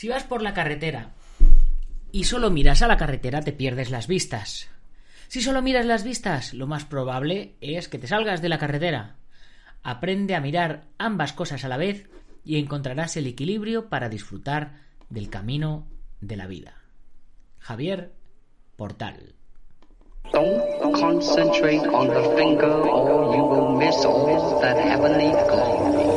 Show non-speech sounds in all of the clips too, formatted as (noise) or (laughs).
Si vas por la carretera y solo miras a la carretera, te pierdes las vistas. Si solo miras las vistas, lo más probable es que te salgas de la carretera. Aprende a mirar ambas cosas a la vez y encontrarás el equilibrio para disfrutar del camino de la vida. Javier Portal. Don't concentrate on the finger or you will miss all that heavenly glory.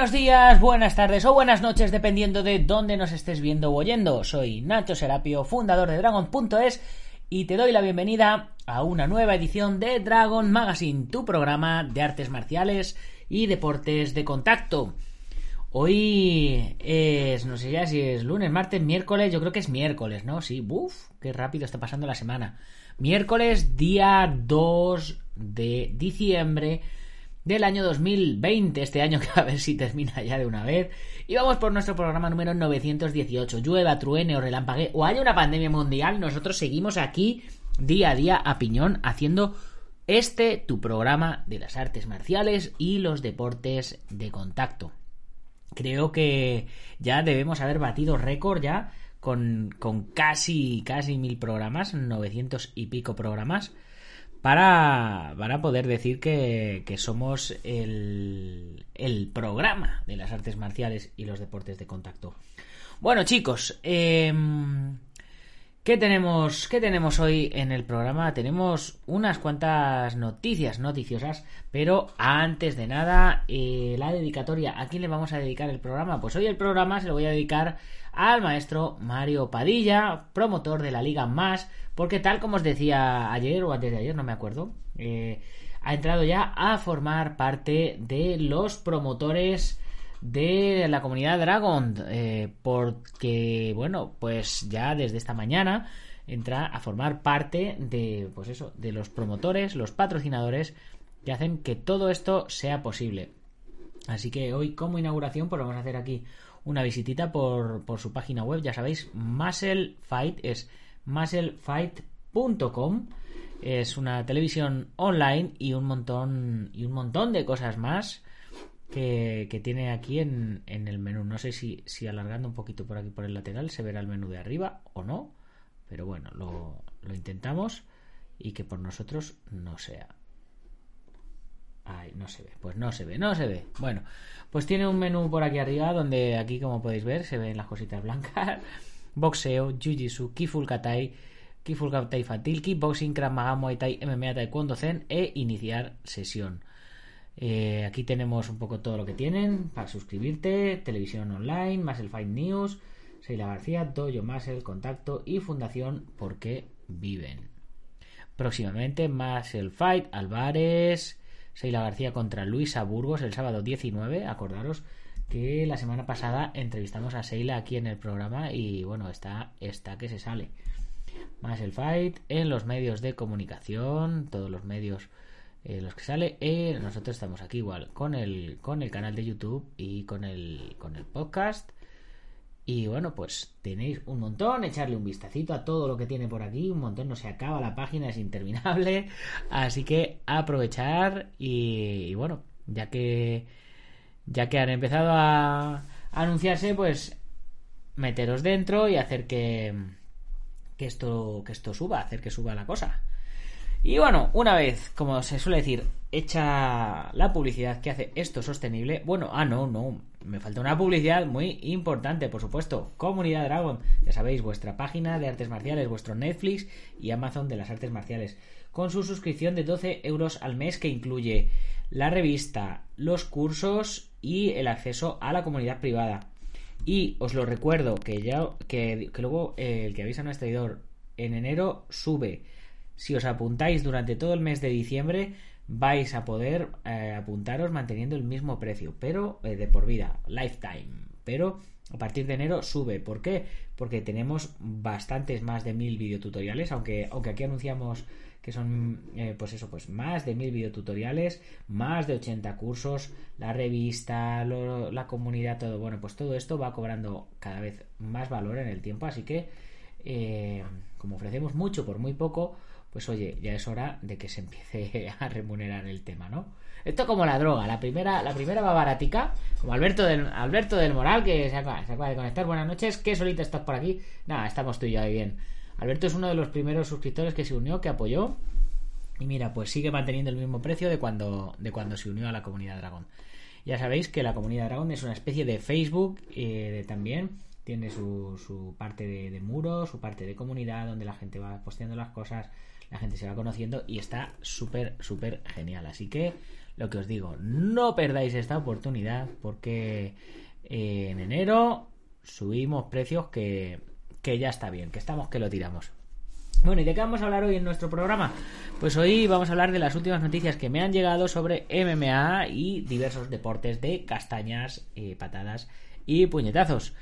Buenos días, buenas tardes o buenas noches, dependiendo de dónde nos estés viendo o oyendo. Soy Nacho Serapio, fundador de Dragon.es, y te doy la bienvenida a una nueva edición de Dragon Magazine, tu programa de artes marciales y deportes de contacto. Hoy es, no sé ya si es lunes, martes, miércoles, yo creo que es miércoles, ¿no? Sí, buf, qué rápido está pasando la semana. Miércoles, día 2 de diciembre del año 2020, este año (laughs) que a ver si termina ya de una vez. Y vamos por nuestro programa número 918. Llueva, truene o relampague o haya una pandemia mundial, nosotros seguimos aquí día a día a piñón haciendo este tu programa de las artes marciales y los deportes de contacto. Creo que ya debemos haber batido récord ya con, con casi, casi mil programas, 900 y pico programas para, para poder decir que, somos el, el, programa de las artes marciales y los deportes de contacto. Bueno, chicos, em, ¿qué, tenemos, ¿qué tenemos hoy en el programa? Tenemos unas cuantas noticias noticiosas, pero antes de nada, eh, la dedicatoria. ¿A quién le vamos a dedicar el programa? Pues hoy el programa se lo voy a dedicar al maestro Mario Padilla, promotor de la Liga Más, porque tal como os decía ayer o antes de ayer, no me acuerdo, eh, ha entrado ya a formar parte de los promotores de la comunidad Dragon, eh, porque, bueno, pues ya desde esta mañana entra a formar parte de, pues eso, de los promotores, los patrocinadores que hacen que todo esto sea posible. Así que hoy como inauguración pues vamos a hacer aquí una visitita por, por su página web. Ya sabéis, Muscle Fight es musclefight.com. Es una televisión online y un montón y un montón de cosas más que, que tiene aquí en, en, el menú. No sé si, si alargando un poquito por aquí por el lateral se verá el menú de arriba o no. Pero bueno, lo, lo intentamos y que por nosotros no sea. No se ve. Pues no se ve, no se ve. Bueno, pues tiene un menú por aquí arriba donde aquí, como podéis ver, se ven las cositas blancas. (laughs) Boxeo, Jiu-Jitsu, Kiful Katai, Kiful Katai Fatil, Kickboxing, Krav Maga, Muay MMA, Taekwondo Zen e iniciar sesión. Eh, aquí tenemos un poco todo lo que tienen para suscribirte, televisión online, Muscle Fight News, Seila García, Dojo Muscle, Contacto y Fundación Porque Viven. Próximamente Muscle Fight, Álvarez, Seila García contra Luisa Burgos el sábado 19. Acordaros que la semana pasada entrevistamos a Seila aquí en el programa y bueno, está, está que se sale. Más el fight en los medios de comunicación, todos los medios en los que sale. Eh, nosotros estamos aquí igual con el, con el canal de YouTube y con el, con el podcast. Y bueno, pues tenéis un montón, echarle un vistacito a todo lo que tiene por aquí, un montón, no se acaba la página, es interminable, (laughs) así que aprovechar y, bueno, ya que ya que han empezado a, anunciarse, pues meteros dentro y hacer que, que esto, que esto suba, hacer que suba la cosa. Y bueno, una vez, como se suele decir, hecha la publicidad que hace esto sostenible, bueno, ah, no, no, me falta una publicidad muy importante, por supuesto. Comunidad Dragon, ya sabéis, vuestra página de artes marciales, vuestro Netflix y Amazon de las artes marciales, con su suscripción de 12 euros al mes que incluye la revista, los cursos y el acceso a la comunidad privada. Y os lo recuerdo que ya que, luego eh, el que avisa a nuestro traidor en enero sube si os apuntáis durante todo el mes de diciembre, vais a poder eh, apuntaros manteniendo el mismo precio, pero eh, de por vida, lifetime. Pero a partir de enero sube. ¿Por qué? Porque tenemos bastantes más de mil videotutoriales, aunque, aunque aquí anunciamos que son, eh, pues eso, pues más de mil videotutoriales, más de 80 cursos, la revista, la comunidad, todo. Bueno, pues todo esto va cobrando cada vez más valor en el tiempo, así que, como ofrecemos mucho por muy poco, pues oye, ya es hora de que se empiece (laughs) a remunerar el tema, ¿no? Esto como la droga, la primera, la primera va baratica, como Alberto del, Alberto del Moral, que se acaba, de conectar. Buenas noches, ¿qué solita estás por aquí? Nada, estamos tú y yo ahí bien. Alberto es uno de los primeros suscriptores que se unió, que apoyó. Y mira, pues sigue manteniendo el mismo precio de cuando, de cuando se unió a la comunidad Dragón. Ya sabéis que la comunidad Dragón es una especie de Facebook eh, también. Tiene su, su parte de, de muro, su parte de comunidad, donde la gente va posteando las cosas la gente se va conociendo y está súper, súper genial. Así que lo que os digo, no perdáis esta oportunidad porque eh, en enero subimos precios que, que ya está bien, que estamos que lo tiramos. Bueno, ¿y de qué vamos a hablar hoy en nuestro programa? Pues hoy vamos a hablar de las últimas noticias que me han llegado sobre MMA y diversos deportes de castañas, eh, patadas y puñetazos.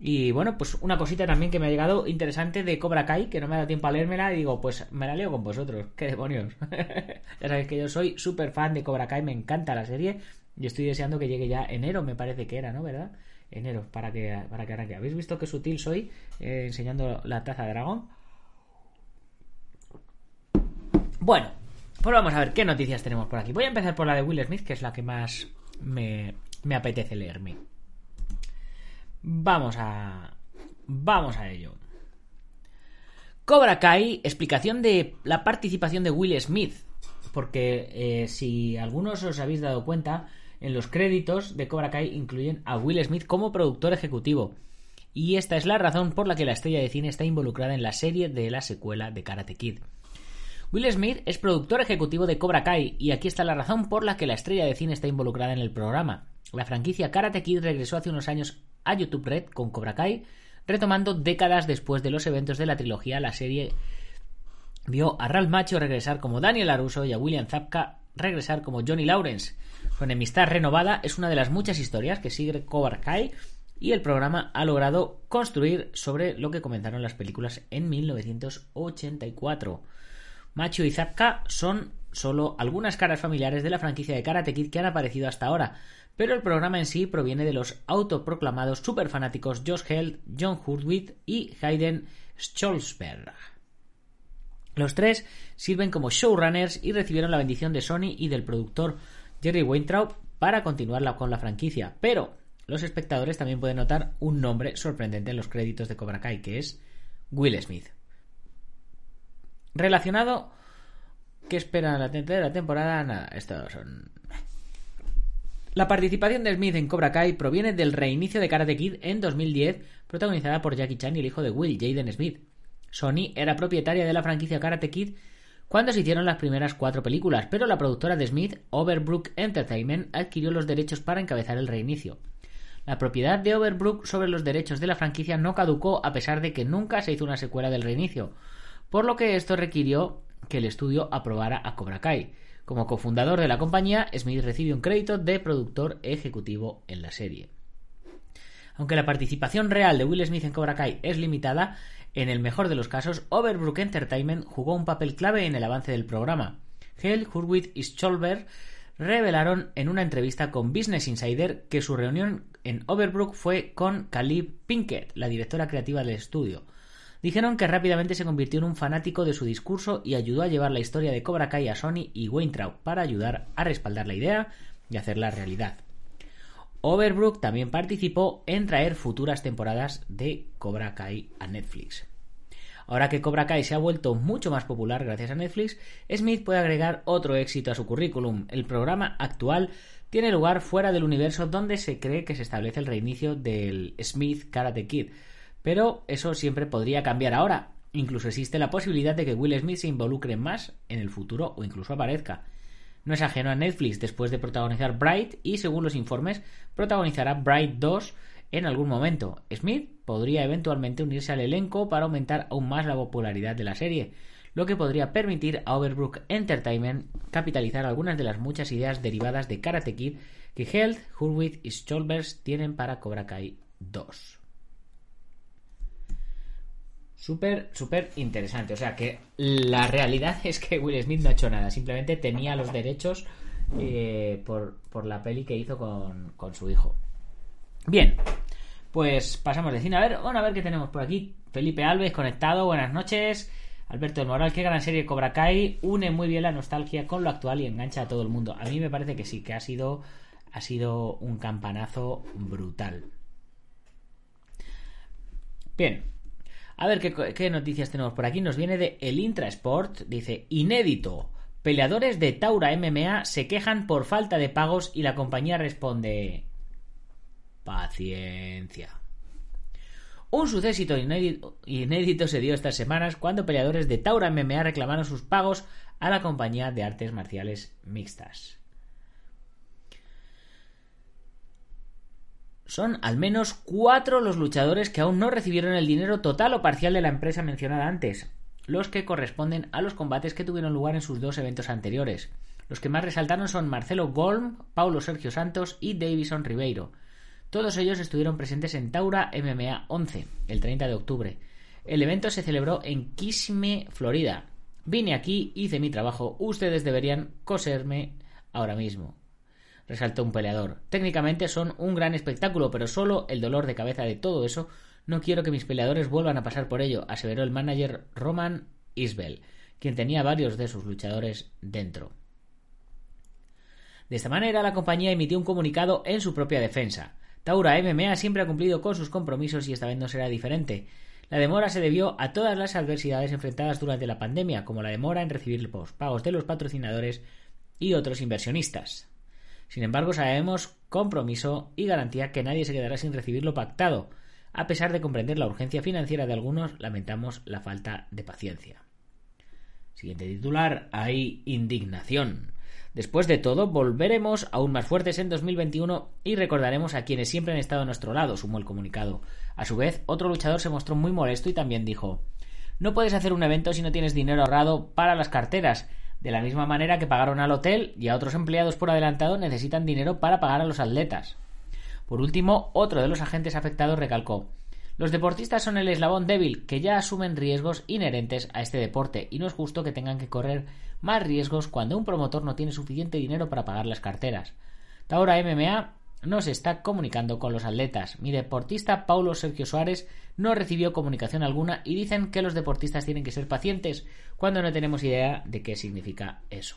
Y bueno, pues una cosita también que me ha llegado interesante de Cobra Kai, que no me ha dado tiempo a leérmela, y digo, pues me la leo con vosotros, (laughs) qué demonios. (laughs) ya sabéis que yo soy súper fan de Cobra Kai, me encanta la serie, y estoy deseando que llegue ya enero, me parece que era, ¿no? ¿Verdad? Enero, para que, para que arranque. ¿Habéis visto qué sutil soy eh, enseñando la taza de dragón? Bueno, pues vamos a ver qué noticias tenemos por aquí. Voy a empezar por la de Will Smith, que es la que más me, me apetece leerme. Vamos a. Vamos a ello. Cobra Kai, explicación de la participación de Will Smith. Porque eh, si algunos os habéis dado cuenta, en los créditos de Cobra Kai incluyen a Will Smith como productor ejecutivo. Y esta es la razón por la que la estrella de cine está involucrada en la serie de la secuela de Karate Kid. Will Smith es productor ejecutivo de Cobra Kai y aquí está la razón por la que la estrella de cine está involucrada en el programa. La franquicia Karate Kid regresó hace unos años a YouTube Red con Cobra Kai, retomando décadas después de los eventos de la trilogía, la serie vio a Ralph Macho regresar como Daniel Aruso y a William Zapka regresar como Johnny Lawrence. Su enemistad renovada es una de las muchas historias que sigue Cobra Kai y el programa ha logrado construir sobre lo que comenzaron las películas en 1984. Macho y Zapka son solo algunas caras familiares de la franquicia de Karate Kid que han aparecido hasta ahora, pero el programa en sí proviene de los autoproclamados superfanáticos Josh Held, John Hurwitz y Hayden Stolzberg. Los tres sirven como showrunners y recibieron la bendición de Sony y del productor Jerry Weintraub para continuar con la franquicia, pero los espectadores también pueden notar un nombre sorprendente en los créditos de Cobra Kai, que es Will Smith. Relacionado, ¿qué esperan la temporada? Nada, estos son la participación de Smith en Cobra Kai proviene del reinicio de Karate Kid en 2010, protagonizada por Jackie Chan y el hijo de Will, Jaden Smith. Sony era propietaria de la franquicia Karate Kid cuando se hicieron las primeras cuatro películas, pero la productora de Smith, Overbrook Entertainment, adquirió los derechos para encabezar el reinicio. La propiedad de Overbrook sobre los derechos de la franquicia no caducó a pesar de que nunca se hizo una secuela del reinicio, por lo que esto requirió que el estudio aprobara a Cobra Kai. Como cofundador de la compañía, Smith recibe un crédito de productor ejecutivo en la serie. Aunque la participación real de Will Smith en Cobra Kai es limitada, en el mejor de los casos, Overbrook Entertainment jugó un papel clave en el avance del programa. Hell, Hurwitz y Stolberg revelaron en una entrevista con Business Insider que su reunión en Overbrook fue con Caleb Pinkett, la directora creativa del estudio. Dijeron que rápidamente se convirtió en un fanático de su discurso y ayudó a llevar la historia de Cobra Kai a Sony y Weintraub para ayudar a respaldar la idea y hacerla realidad. Overbrook también participó en traer futuras temporadas de Cobra Kai a Netflix. Ahora que Cobra Kai se ha vuelto mucho más popular gracias a Netflix, Smith puede agregar otro éxito a su currículum. El programa actual tiene lugar fuera del universo donde se cree que se establece el reinicio del Smith Karate Kid. Pero eso siempre podría cambiar ahora. Incluso existe la posibilidad de que Will Smith se involucre más en el futuro o incluso aparezca. No es ajeno a Netflix después de protagonizar Bright y, según los informes, protagonizará Bright 2 en algún momento. Smith podría eventualmente unirse al elenco para aumentar aún más la popularidad de la serie, lo que podría permitir a Overbrook Entertainment capitalizar algunas de las muchas ideas derivadas de Karate Kid que Health, Hurwitz y Stolberg tienen para Cobra Kai 2 súper, súper interesante. O sea que la realidad es que Will Smith no ha hecho nada, simplemente tenía los derechos eh, por, la peli que hizo con, con, su hijo. Bien, pues pasamos de cine. A ver, bueno, a ver qué tenemos por aquí. Felipe Alves conectado, buenas noches. Alberto del Moral, qué gran serie Cobra Kai, une muy bien la nostalgia con lo actual y engancha a todo el mundo. A mí me parece que sí, que ha sido, ha sido un campanazo brutal. Bien, a ver ¿qué, noticias tenemos por aquí. Nos viene de El Intrasport. Dice, inédito. Peleadores de Taura MMA se quejan por falta de pagos y la compañía responde... Paciencia. Un suceso inédito, inédito, se dio estas semanas cuando peleadores de Taura MMA reclamaron sus pagos a la compañía de artes marciales mixtas. Son al menos cuatro los luchadores que aún no recibieron el dinero total o parcial de la empresa mencionada antes, los que corresponden a los combates que tuvieron lugar en sus dos eventos anteriores. Los que más resaltaron son Marcelo Golm, Paulo Sergio Santos y Davison Ribeiro. Todos ellos estuvieron presentes en Taura MMA 11, el 30 de octubre. El evento se celebró en Kissimmee, Florida. Vine aquí, hice mi trabajo, ustedes deberían coserme ahora mismo resaltó un peleador. Técnicamente son un gran espectáculo, pero solo el dolor de cabeza de todo eso no quiero que mis peleadores vuelvan a pasar por ello, aseveró el manager Roman Isbel, quien tenía varios de sus luchadores dentro. De esta manera, la compañía emitió un comunicado en su propia defensa. Taura MMA siempre ha cumplido con sus compromisos y esta vez no será diferente. La demora se debió a todas las adversidades enfrentadas durante la pandemia, como la demora en recibir los pagos de los patrocinadores y otros inversionistas. Sin embargo, sabemos compromiso y garantía que nadie se quedará sin recibir lo pactado. A pesar de comprender la urgencia financiera de algunos, lamentamos la falta de paciencia. Siguiente titular, hay indignación. Después de todo, volveremos aún más fuertes en 2021 y recordaremos a quienes siempre han estado a nuestro lado, sumó el comunicado. A su vez, otro luchador se mostró muy molesto y también dijo No puedes hacer un evento si no tienes dinero ahorrado para las carteras. De la misma manera que pagaron al hotel y a otros empleados por adelantado necesitan dinero para pagar a los atletas. Por último, otro de los agentes afectados recalcó los deportistas son el eslabón débil que ya asumen riesgos inherentes a este deporte y no es justo que tengan que correr más riesgos cuando un promotor no tiene suficiente dinero para pagar las carteras. Taura MMA no se está comunicando con los atletas. Mi deportista Paulo Sergio Suárez no recibió comunicación alguna y dicen que los deportistas tienen que ser pacientes cuando no tenemos idea de qué significa eso.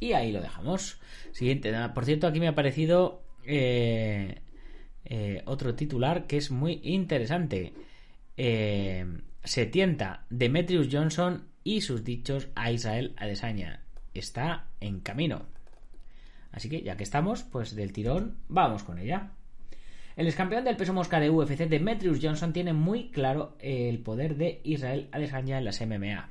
Y ahí lo dejamos. Siguiente. Por cierto, aquí me ha parecido eh, eh, otro titular que es muy interesante. Eh, se tienta Demetrius Johnson y sus dichos a Israel Adesanya. Está en camino. Así que ya que estamos, pues del tirón, vamos con ella. El excampeón del peso mosca de UFC, Demetrius Johnson, tiene muy claro el poder de Israel Adesanya en las MMA.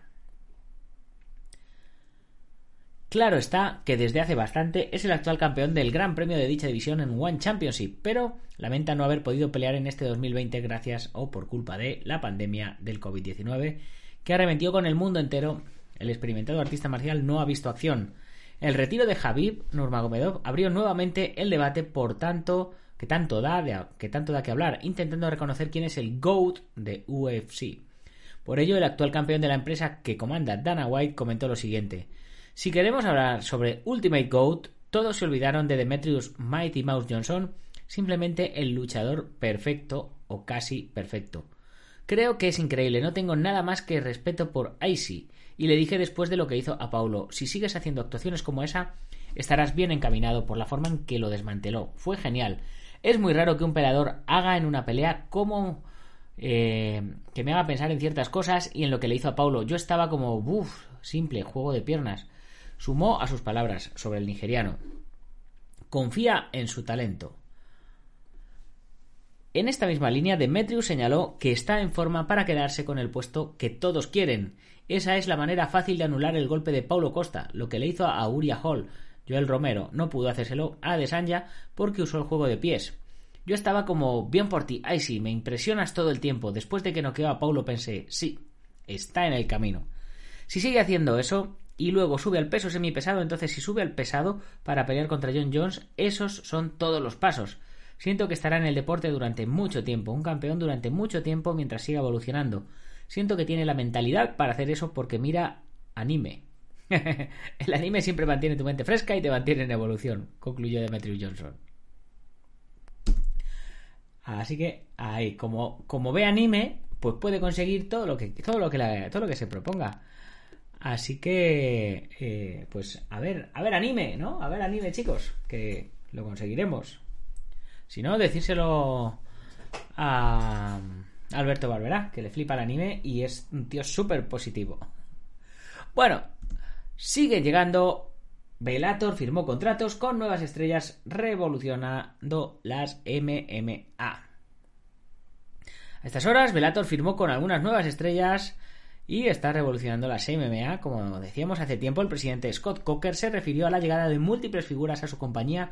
Claro está que desde hace bastante es el actual campeón del Gran Premio de dicha división en One Championship, pero lamenta no haber podido pelear en este 2020 gracias o por culpa de la pandemia del COVID-19 que arremetió con el mundo entero. El experimentado artista marcial no ha visto acción. El retiro de Habib Nurmagomedov abrió nuevamente el debate por tanto que tanto da que tanto da que hablar, intentando reconocer quién es el GOAT de UFC. Por ello, el actual campeón de la empresa que comanda Dana White comentó lo siguiente: Si queremos hablar sobre Ultimate GOAT, todos se olvidaron de Demetrius Mighty Mouse Johnson, simplemente el luchador perfecto o casi perfecto. Creo que es increíble, no tengo nada más que respeto por Icy y le dije después de lo que hizo a Paulo, si sigues haciendo actuaciones como esa, estarás bien encaminado por la forma en que lo desmanteló. Fue genial. Es muy raro que un peleador haga en una pelea como eh, que me haga pensar en ciertas cosas y en lo que le hizo a Paulo. Yo estaba como, uff, simple, juego de piernas. Sumó a sus palabras sobre el nigeriano. Confía en su talento. En esta misma línea, Demetrius señaló que está en forma para quedarse con el puesto que todos quieren. Esa es la manera fácil de anular el golpe de Paulo Costa, lo que le hizo a Uria Hall. Joel Romero no pudo hacérselo a Desanya porque usó el juego de pies. Yo estaba como, bien por ti, ay sí, me impresionas todo el tiempo. Después de que noqueó a Paulo pensé, sí, está en el camino. Si sigue haciendo eso y luego sube al peso semipesado, entonces si sube al pesado para pelear contra John Jones, esos son todos los pasos. Siento que estará en el deporte durante mucho tiempo, un campeón durante mucho tiempo mientras siga evolucionando. Siento que tiene la mentalidad para hacer eso porque mira anime. (laughs) el anime siempre mantiene tu mente fresca y te mantiene en evolución, concluyó Demetrius Johnson. Así que ahí, como, como ve anime, pues puede conseguir todo lo que, todo lo que, todo lo que se proponga. Así que, eh, pues a ver, a ver anime, ¿no? A ver anime, chicos, que lo conseguiremos. Si no, decírselo a Alberto Barberá, que le flipa el anime y es un tío súper positivo. Bueno, sigue llegando. Velator firmó contratos con nuevas estrellas revolucionando las MMA. A estas horas, Velator firmó con algunas nuevas estrellas y está revolucionando las MMA. Como decíamos hace tiempo, el presidente Scott Coker se refirió a la llegada de múltiples figuras a su compañía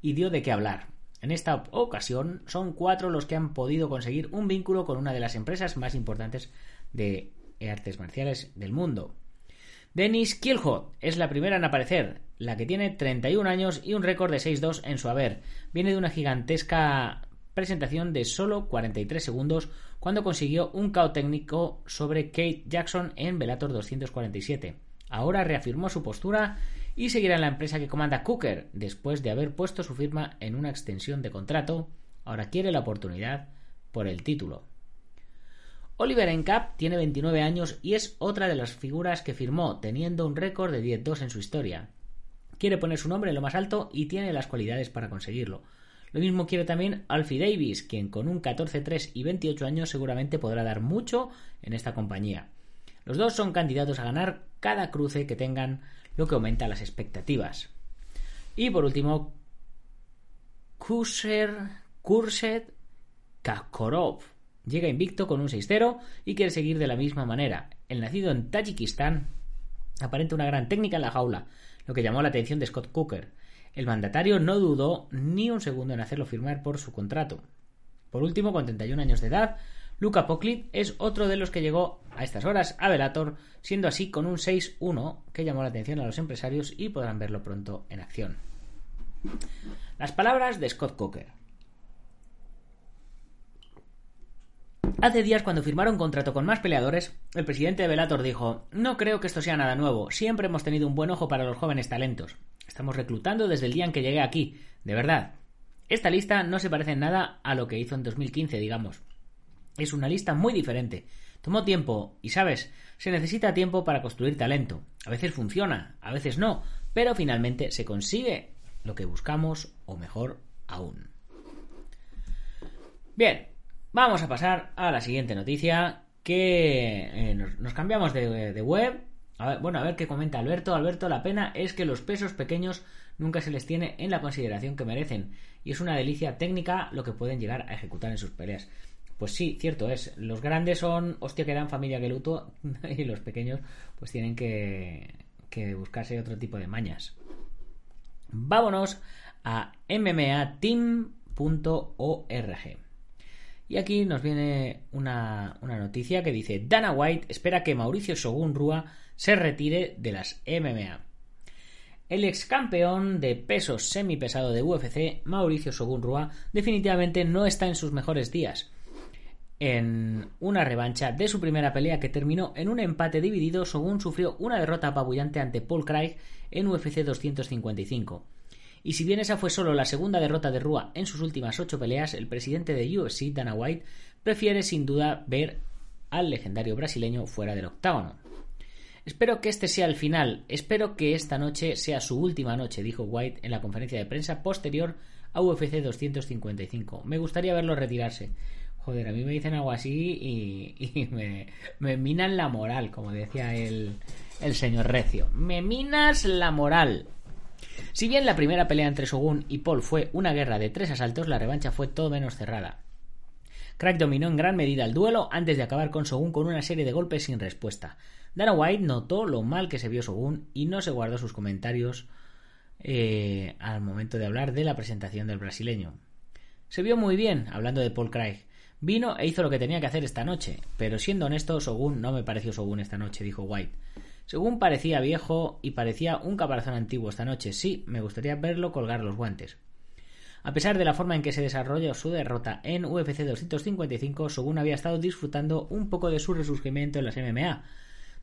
y dio de qué hablar. En esta ocasión son cuatro los que han podido conseguir un vínculo con una de las empresas más importantes de artes marciales del mundo. Dennis Kielhot es la primera en aparecer, la que tiene 31 años y un récord de 6-2 en su haber. Viene de una gigantesca presentación de solo 43 segundos cuando consiguió un KO técnico sobre Kate Jackson en Velator 247. Ahora reafirmó su postura y seguirá en la empresa que comanda Cooker después de haber puesto su firma en una extensión de contrato. Ahora quiere la oportunidad por el título. Oliver Encap tiene 29 años y es otra de las figuras que firmó, teniendo un récord de 10-2 en su historia. Quiere poner su nombre en lo más alto y tiene las cualidades para conseguirlo. Lo mismo quiere también Alfie Davis, quien con un 14-3 y 28 años seguramente podrá dar mucho en esta compañía. Los dos son candidatos a ganar cada cruce que tengan lo que aumenta las expectativas. Y por último, Kuser, Kurset Kakorov. Llega invicto con un 6-0 y quiere seguir de la misma manera. El nacido en Tayikistán aparenta una gran técnica en la jaula, lo que llamó la atención de Scott Cooker. El mandatario no dudó ni un segundo en hacerlo firmar por su contrato. Por último, con 31 años de edad, Luca Poclit es otro de los que llegó a estas horas a Velator, siendo así con un 6-1 que llamó la atención a los empresarios y podrán verlo pronto en acción. Las palabras de Scott Coker. Hace días, cuando firmaron contrato con más peleadores, el presidente de Velator dijo: No creo que esto sea nada nuevo. Siempre hemos tenido un buen ojo para los jóvenes talentos. Estamos reclutando desde el día en que llegué aquí. De verdad. Esta lista no se parece en nada a lo que hizo en 2015, digamos. Es una lista muy diferente. Tomó tiempo y, sabes, se necesita tiempo para construir talento. A veces funciona, a veces no, pero finalmente se consigue lo que buscamos o mejor aún. Bien, vamos a pasar a la siguiente noticia que eh, nos, cambiamos de, web. bueno, a ver qué comenta Alberto. Alberto, la pena es que los pesos pequeños nunca se les tiene en la consideración que merecen y es una delicia técnica lo que pueden llegar a ejecutar en sus peleas. Pues sí, cierto es. Los grandes son hostia que dan familia que luto (laughs) y los pequeños pues tienen que, que buscarse otro tipo de mañas. Vámonos a mmateam.org. Y aquí nos viene una, una, noticia que dice Dana White espera que Mauricio Shogun Rua se retire de las MMA. El ex campeón de peso semipesado de UFC, Mauricio Shogun Rua, definitivamente no está en sus mejores días en una revancha de su primera pelea que terminó en un empate dividido, según sufrió una derrota apabullante ante Paul Craig en UFC 255. Y si bien esa fue solo la segunda derrota de Rua en sus últimas ocho peleas, el presidente de UFC, Dana White, prefiere sin duda ver al legendario brasileño fuera del octágono. Espero que este sea el final. Espero que esta noche sea su última noche, dijo White en la conferencia de prensa posterior a UFC 255. Me gustaría verlo retirarse. Joder, a mí me dicen algo así y, (laughs) me, me, minan la moral, como decía el, el señor Recio. Me minas la moral. Si bien la primera pelea entre Shogun y Paul fue una guerra de tres asaltos, la revancha fue todo menos cerrada. Crack dominó en gran medida el duelo antes de acabar con Shogun con una serie de golpes sin respuesta. Dana White notó lo mal que se vio Shogun y no se guardó sus comentarios eh, al momento de hablar de la presentación del brasileño. Se vio muy bien, hablando de Paul Craig. Vino e hizo lo que tenía que hacer esta noche, pero siendo honesto, Shogun no me pareció Shogun esta noche, dijo White. Según parecía viejo y parecía un caparazón antiguo esta noche, sí, me gustaría verlo colgar los guantes. A pesar de la forma en que se desarrolló su derrota en UFC 255, Shogun había estado disfrutando un poco de su resurgimiento en las MMA,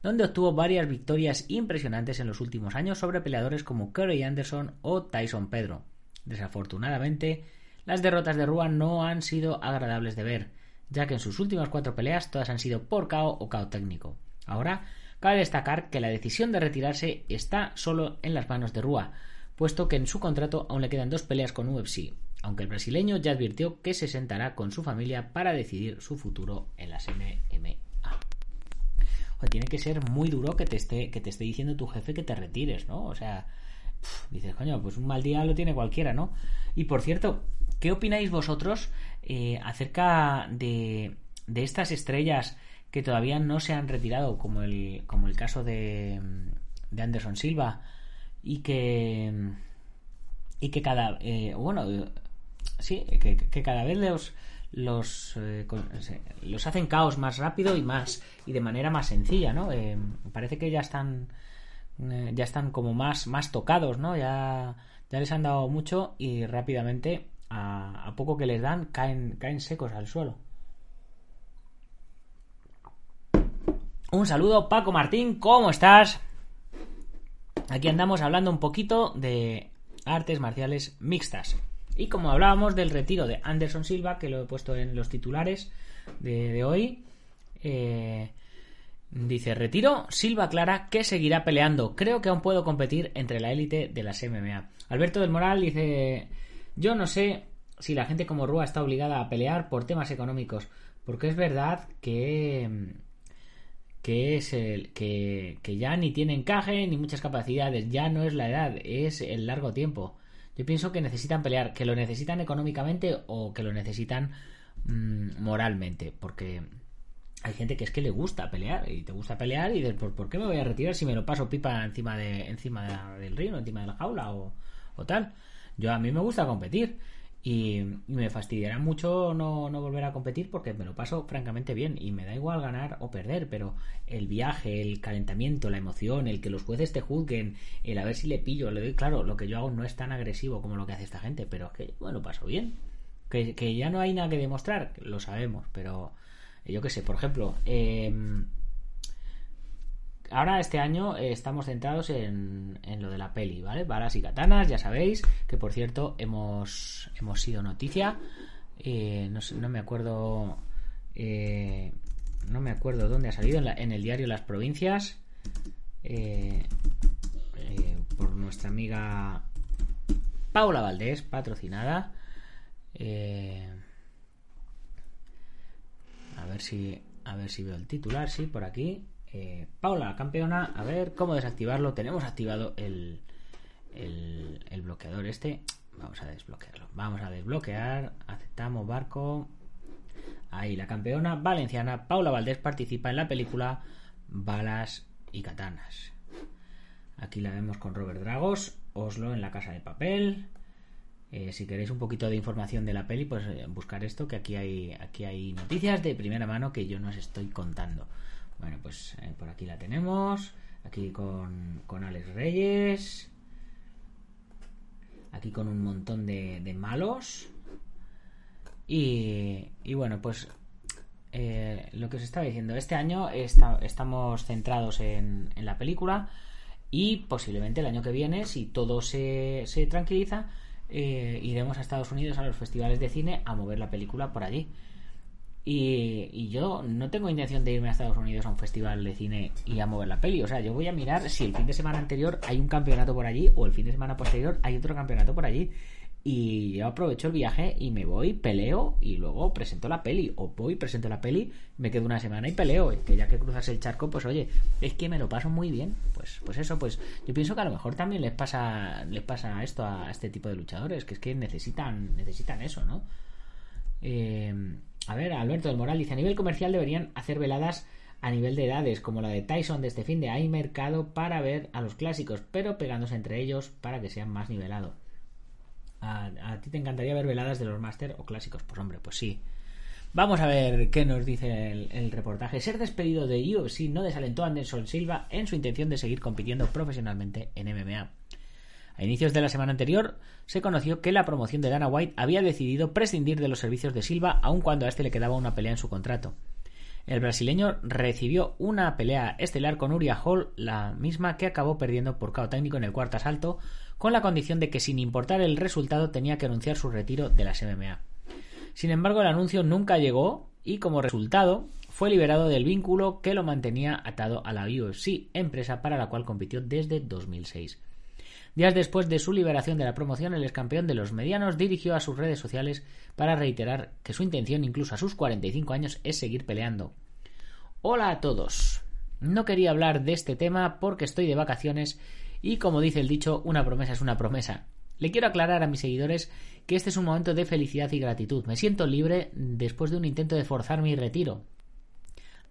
donde obtuvo varias victorias impresionantes en los últimos años sobre peleadores como Curry Anderson o Tyson Pedro. Desafortunadamente, las derrotas de Rua no han sido agradables de ver, ya que en sus últimas cuatro peleas todas han sido por KO o KO técnico. Ahora Cabe destacar que la decisión de retirarse está solo en las manos de Rua, puesto que en su contrato aún le quedan dos peleas con UFC, aunque el brasileño ya advirtió que se sentará con su familia para decidir su futuro en las MMA. tiene que ser muy duro que te esté, que te esté diciendo tu jefe que te retires, ¿no? O sea, dices, coño, pues un mal día lo tiene cualquiera, ¿no? Y por cierto, ¿qué opináis vosotros eh, acerca de, de estas estrellas que todavía no se han retirado, como el, como el caso de, de Anderson Silva, y que, y que cada, eh, bueno, sí, que, cada vez los, los, eh, los hacen caos más rápido y más, y de manera más sencilla, ¿no? Eh, parece que ya están, ya están como más, más tocados, ¿no? Ya, ya les han dado mucho y rápidamente, a, poco que les dan, caen, caen secos al suelo. Un saludo, Paco Martín, ¿cómo estás? Aquí andamos hablando un poquito de artes marciales mixtas. Y como hablábamos del retiro de Anderson Silva, que lo he puesto en los titulares de, hoy, eh, dice, retiro, Silva Clara que seguirá peleando. Creo que aún puedo competir entre la élite de las MMA. Alberto del Moral dice, yo no sé si la gente como Rúa está obligada a pelear por temas económicos, porque es verdad que que es el que, ya ni tiene encaje ni muchas capacidades, ya no es la edad, es el largo tiempo. Yo pienso que necesitan pelear, que lo necesitan económicamente o que lo necesitan mm, moralmente, porque hay gente que es que le gusta pelear y te gusta pelear y dices, ¿por, qué me voy a retirar si me lo paso pipa encima de encima del río, encima de la jaula o, o tal? Yo a mí me gusta competir y, me fastidiará mucho no, no, volver a competir porque me lo paso francamente bien y me da igual ganar o perder, pero el viaje, el calentamiento, la emoción, el que los jueces te juzguen, el a ver si le pillo, le doy claro, lo que yo hago no es tan agresivo como lo que hace esta gente, pero es que lo paso bien. Que, que ya no hay nada que demostrar, lo sabemos, pero yo qué sé, por ejemplo, eh, ahora este año eh, estamos centrados en, en, lo de la peli, ¿vale? Balas y katanas, ya sabéis, que por cierto hemos, hemos sido noticia. Eh, no, me acuerdo. Eh, no me acuerdo dónde ha salido, en, el diario Las Provincias. por nuestra amiga Paula Valdés, patrocinada. a ver si. A ver si veo el titular, sí, por aquí. Eh, Paula, campeona, a ver cómo desactivarlo. Tenemos activado el, el, bloqueador este. Vamos a desbloquearlo. Vamos a desbloquear. Aceptamos barco. Ahí, la campeona valenciana Paula Valdés participa en la película Balas y Katanas. Aquí la vemos con Robert Dragos, Oslo en la casa de papel. Eh, si queréis un poquito de información de la peli, pues eh, buscar esto, que aquí hay, aquí hay noticias de primera mano que yo no os estoy contando. Bueno, pues eh, por aquí la tenemos. Aquí con, con Alex Reyes. Aquí con un montón de, malos. Y, y, bueno, pues eh, lo que os estaba diciendo, este año estamos centrados en, en, la película y posiblemente el año que viene, si todo se, se tranquiliza, eh, iremos a Estados Unidos a los festivales de cine a mover la película por allí. Y, y yo no tengo intención de irme a Estados Unidos a un festival de cine y a mover la peli. O sea, yo voy a mirar si el fin de semana anterior hay un campeonato por allí o el fin de semana posterior hay otro campeonato por allí. Y yo aprovecho el viaje y me voy, peleo y luego presento la peli. O voy, presento la peli, me quedo una semana y peleo. Que ya que cruzas el charco, pues oye, es que me lo paso muy bien. Pues, pues eso, pues yo pienso que a lo mejor también les pasa, les pasa esto a este tipo de luchadores, que es que necesitan, necesitan eso, ¿no? Eh, a ver, Alberto del Moral dice, a nivel comercial deberían hacer veladas a nivel de edades, como la de Tyson de este fin de hay mercado para ver a los clásicos, pero pegándose entre ellos para que sean más nivelados. ¿A, ti te encantaría ver veladas de los máster o clásicos? Pues hombre, pues sí. Vamos a ver qué nos dice el, reportaje. Ser despedido de UFC no desalentó a Anderson Silva en su intención de seguir compitiendo profesionalmente en MMA. A inicios de la semana anterior se conoció que la promoción de Dana White había decidido prescindir de los servicios de Silva aun cuando a este le quedaba una pelea en su contrato. El brasileño recibió una pelea estelar con Uriah Hall, la misma que acabó perdiendo por cao técnico en el cuarto asalto, con la condición de que sin importar el resultado tenía que anunciar su retiro de las MMA. Sin embargo, el anuncio nunca llegó y como resultado fue liberado del vínculo que lo mantenía atado a la UFC, empresa para la cual compitió desde 2006. Días después de su liberación de la promoción, el excampeón de los medianos dirigió a sus redes sociales para reiterar que su intención, incluso a sus 45 años, es seguir peleando. Hola a todos. No quería hablar de este tema porque estoy de vacaciones y, como dice el dicho, una promesa es una promesa. Le quiero aclarar a mis seguidores que este es un momento de felicidad y gratitud. Me siento libre después de un intento de forzar mi retiro.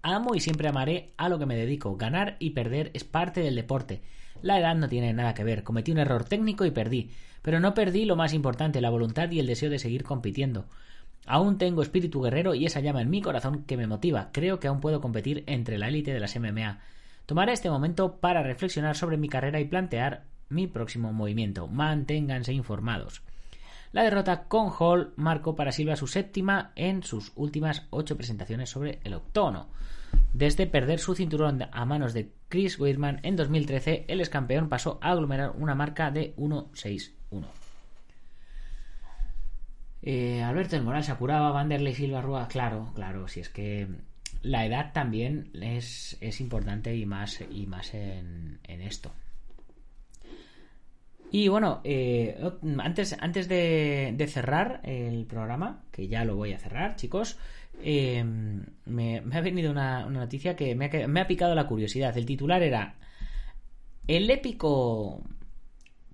Amo y siempre amaré a lo que me dedico. Ganar y perder es parte del deporte. La edad no tiene nada que ver. Cometí un error técnico y perdí. Pero no perdí lo más importante, la voluntad y el deseo de seguir compitiendo. Aún tengo espíritu guerrero y esa llama en mi corazón que me motiva. Creo que aún puedo competir entre la élite de las MMA. Tomaré este momento para reflexionar sobre mi carrera y plantear mi próximo movimiento. Manténganse informados. La derrota con Hall marcó para Silva su séptima en sus últimas ocho presentaciones sobre el octono. Desde perder su cinturón a manos de Chris Weidman en 2013, el ex campeón pasó a aglomerar una marca de 1-6-1. Eh, Alberto del Moral se apuraba, Vanderlei Silva Rúa, claro, claro, si es que la edad también es, es importante y más, y más en, en esto. Y bueno, eh, antes, antes de, cerrar el programa, que ya lo voy a cerrar, chicos, eh, me, ha venido una, noticia que me ha, picado la curiosidad. El titular era El épico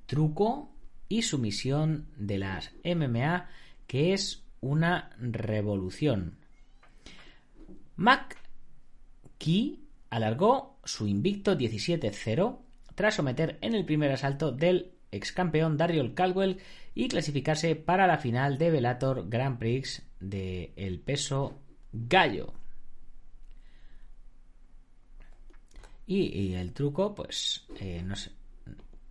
truco y sumisión de las MMA, que es una revolución. McKee alargó su invicto 17-0 tras someter en el primer asalto del ex campeón Dariel Caldwell y clasificarse para la final de Velator Grand Prix de el peso gallo. Y, y el truco, pues eh, no, sé,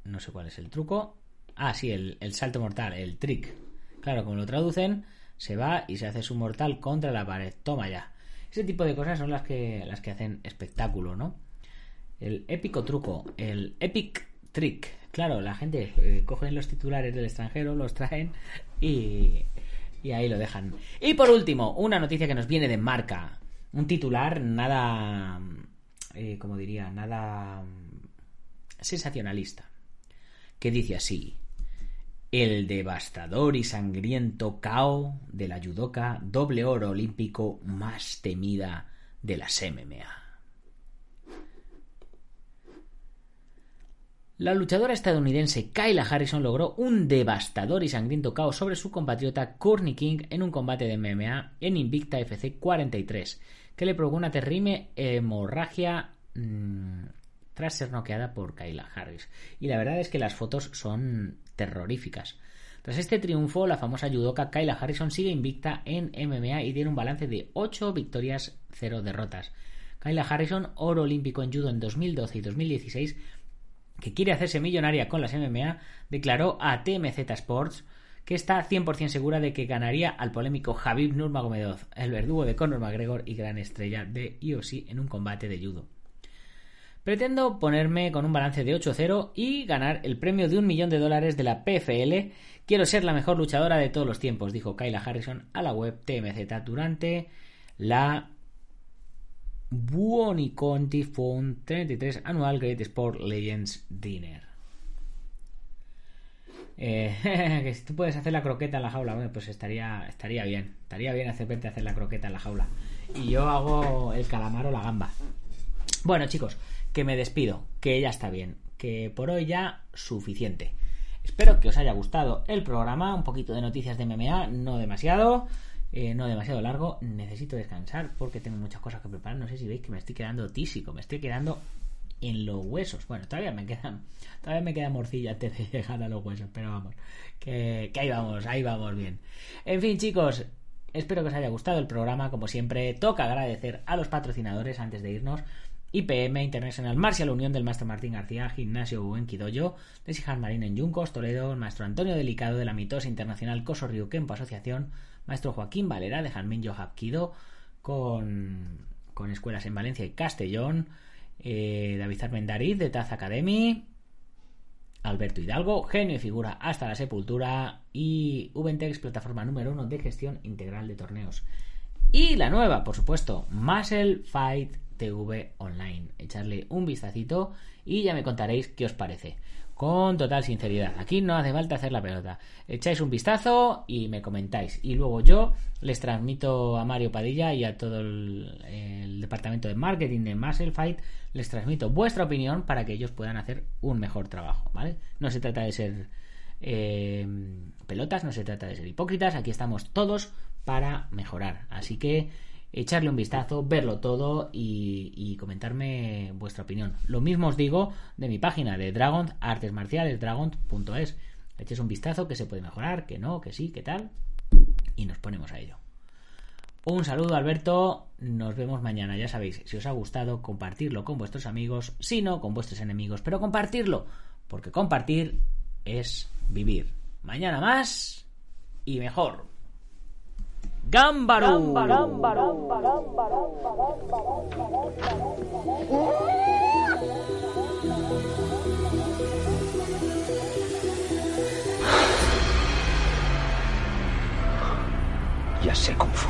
no sé cuál es el truco. Ah, sí, el, el, salto mortal, el trick. Claro, como lo traducen, se va y se hace su mortal contra la pared. Toma ya. Ese tipo de cosas son las que, las que hacen espectáculo, ¿no? El épico truco, el epic trick. Claro, la gente eh, cogen los titulares del extranjero, los traen y, y ahí lo dejan. Y por último, una noticia que nos viene de marca. Un titular nada, eh, como diría, nada sensacionalista. Que dice así. El devastador y sangriento KO de la judoka doble oro olímpico más temida de las MMA. La luchadora estadounidense Kyla Harrison logró un devastador y sangriento caos sobre su compatriota Courtney King en un combate de MMA en Invicta FC 43, que le provocó una terrible hemorragia mmm, tras ser noqueada por Kyla Harris. Y la verdad es que las fotos son terroríficas. Tras este triunfo, la famosa judoka Kyla Harrison sigue invicta en MMA y tiene un balance de 8 victorias, 0 derrotas. Kyla Harrison, oro olímpico en judo en 2012 y 2016, que quiere hacerse millonaria con las MMA, declaró a TMZ Sports que está 100% segura de que ganaría al polémico Habib Nurmagomedov, el verdugo de Conor McGregor y gran estrella de UFC en un combate de judo. Pretendo ponerme con un balance de 8-0 y ganar el premio de un millón de dólares de la PFL. Quiero ser la mejor luchadora de todos los tiempos, dijo Kyla Harrison a la web TMZ durante la Buoniconti Phone 33 Annual Great Sport Legends Dinner. Eh, (laughs) que si tú puedes hacer la croqueta en la jaula, bueno, pues estaría, estaría bien. Estaría bien hacer hacer la croqueta en la jaula. Y yo hago el calamar o la gamba. Bueno, chicos, que me despido, que ya está bien, que por hoy ya suficiente. Espero que os haya gustado el programa, un poquito de noticias de MMA, no demasiado. Eh, no demasiado largo, necesito descansar porque tengo muchas cosas que preparar. No sé si veis que me estoy quedando tísico, me estoy quedando en los huesos. Bueno, todavía me quedan, todavía me queda morcilla antes de (laughs) llegar a los huesos, pero vamos, que, ahí vamos, ahí vamos bien. En fin, chicos, espero que os haya gustado el programa. Como siempre, toca agradecer a los patrocinadores antes de irnos. IPM International Marcial Unión del Maestro Martín García, Gimnasio Uenquidoyo, de Sijar Marín en Yuncos, Toledo, el Maestro Antonio Delicado de la Mitosa Internacional Coso Río Kempo Asociación, Maestro Joaquín Valera de Janmin Yohapkido, con, con escuelas en Valencia y Castellón, eh, David Armendariz de Taz Academy, Alberto Hidalgo, genio y figura hasta la sepultura, y Ubentex, plataforma número uno de gestión integral de torneos. Y la nueva, por supuesto, Muscle Fight TV Online. Echarle un vistacito y ya me contaréis qué os parece. Con total sinceridad. Aquí no hace falta hacer la pelota. Echáis un vistazo y me comentáis. Y luego yo les transmito a Mario Padilla y a todo el, departamento de marketing de Muscle Fight. Les transmito vuestra opinión para que ellos puedan hacer un mejor trabajo. ¿Vale? No se trata de ser eh, pelotas, no se trata de ser hipócritas. Aquí estamos todos para mejorar. Así que echarle un vistazo, verlo todo y, comentarme vuestra opinión. Lo mismo os digo de mi página de Dragon, artes marciales, dragon.es. Eches un vistazo, que se puede mejorar, que no, que sí, que tal. Y nos ponemos a ello. Un saludo Alberto, nos vemos mañana, ya sabéis, si os ha gustado, compartirlo con vuestros amigos, si no, con vuestros enemigos, pero compartirlo, porque compartir es vivir. Mañana más y mejor. ¡Gámbaro! Ya sé Kung Fu.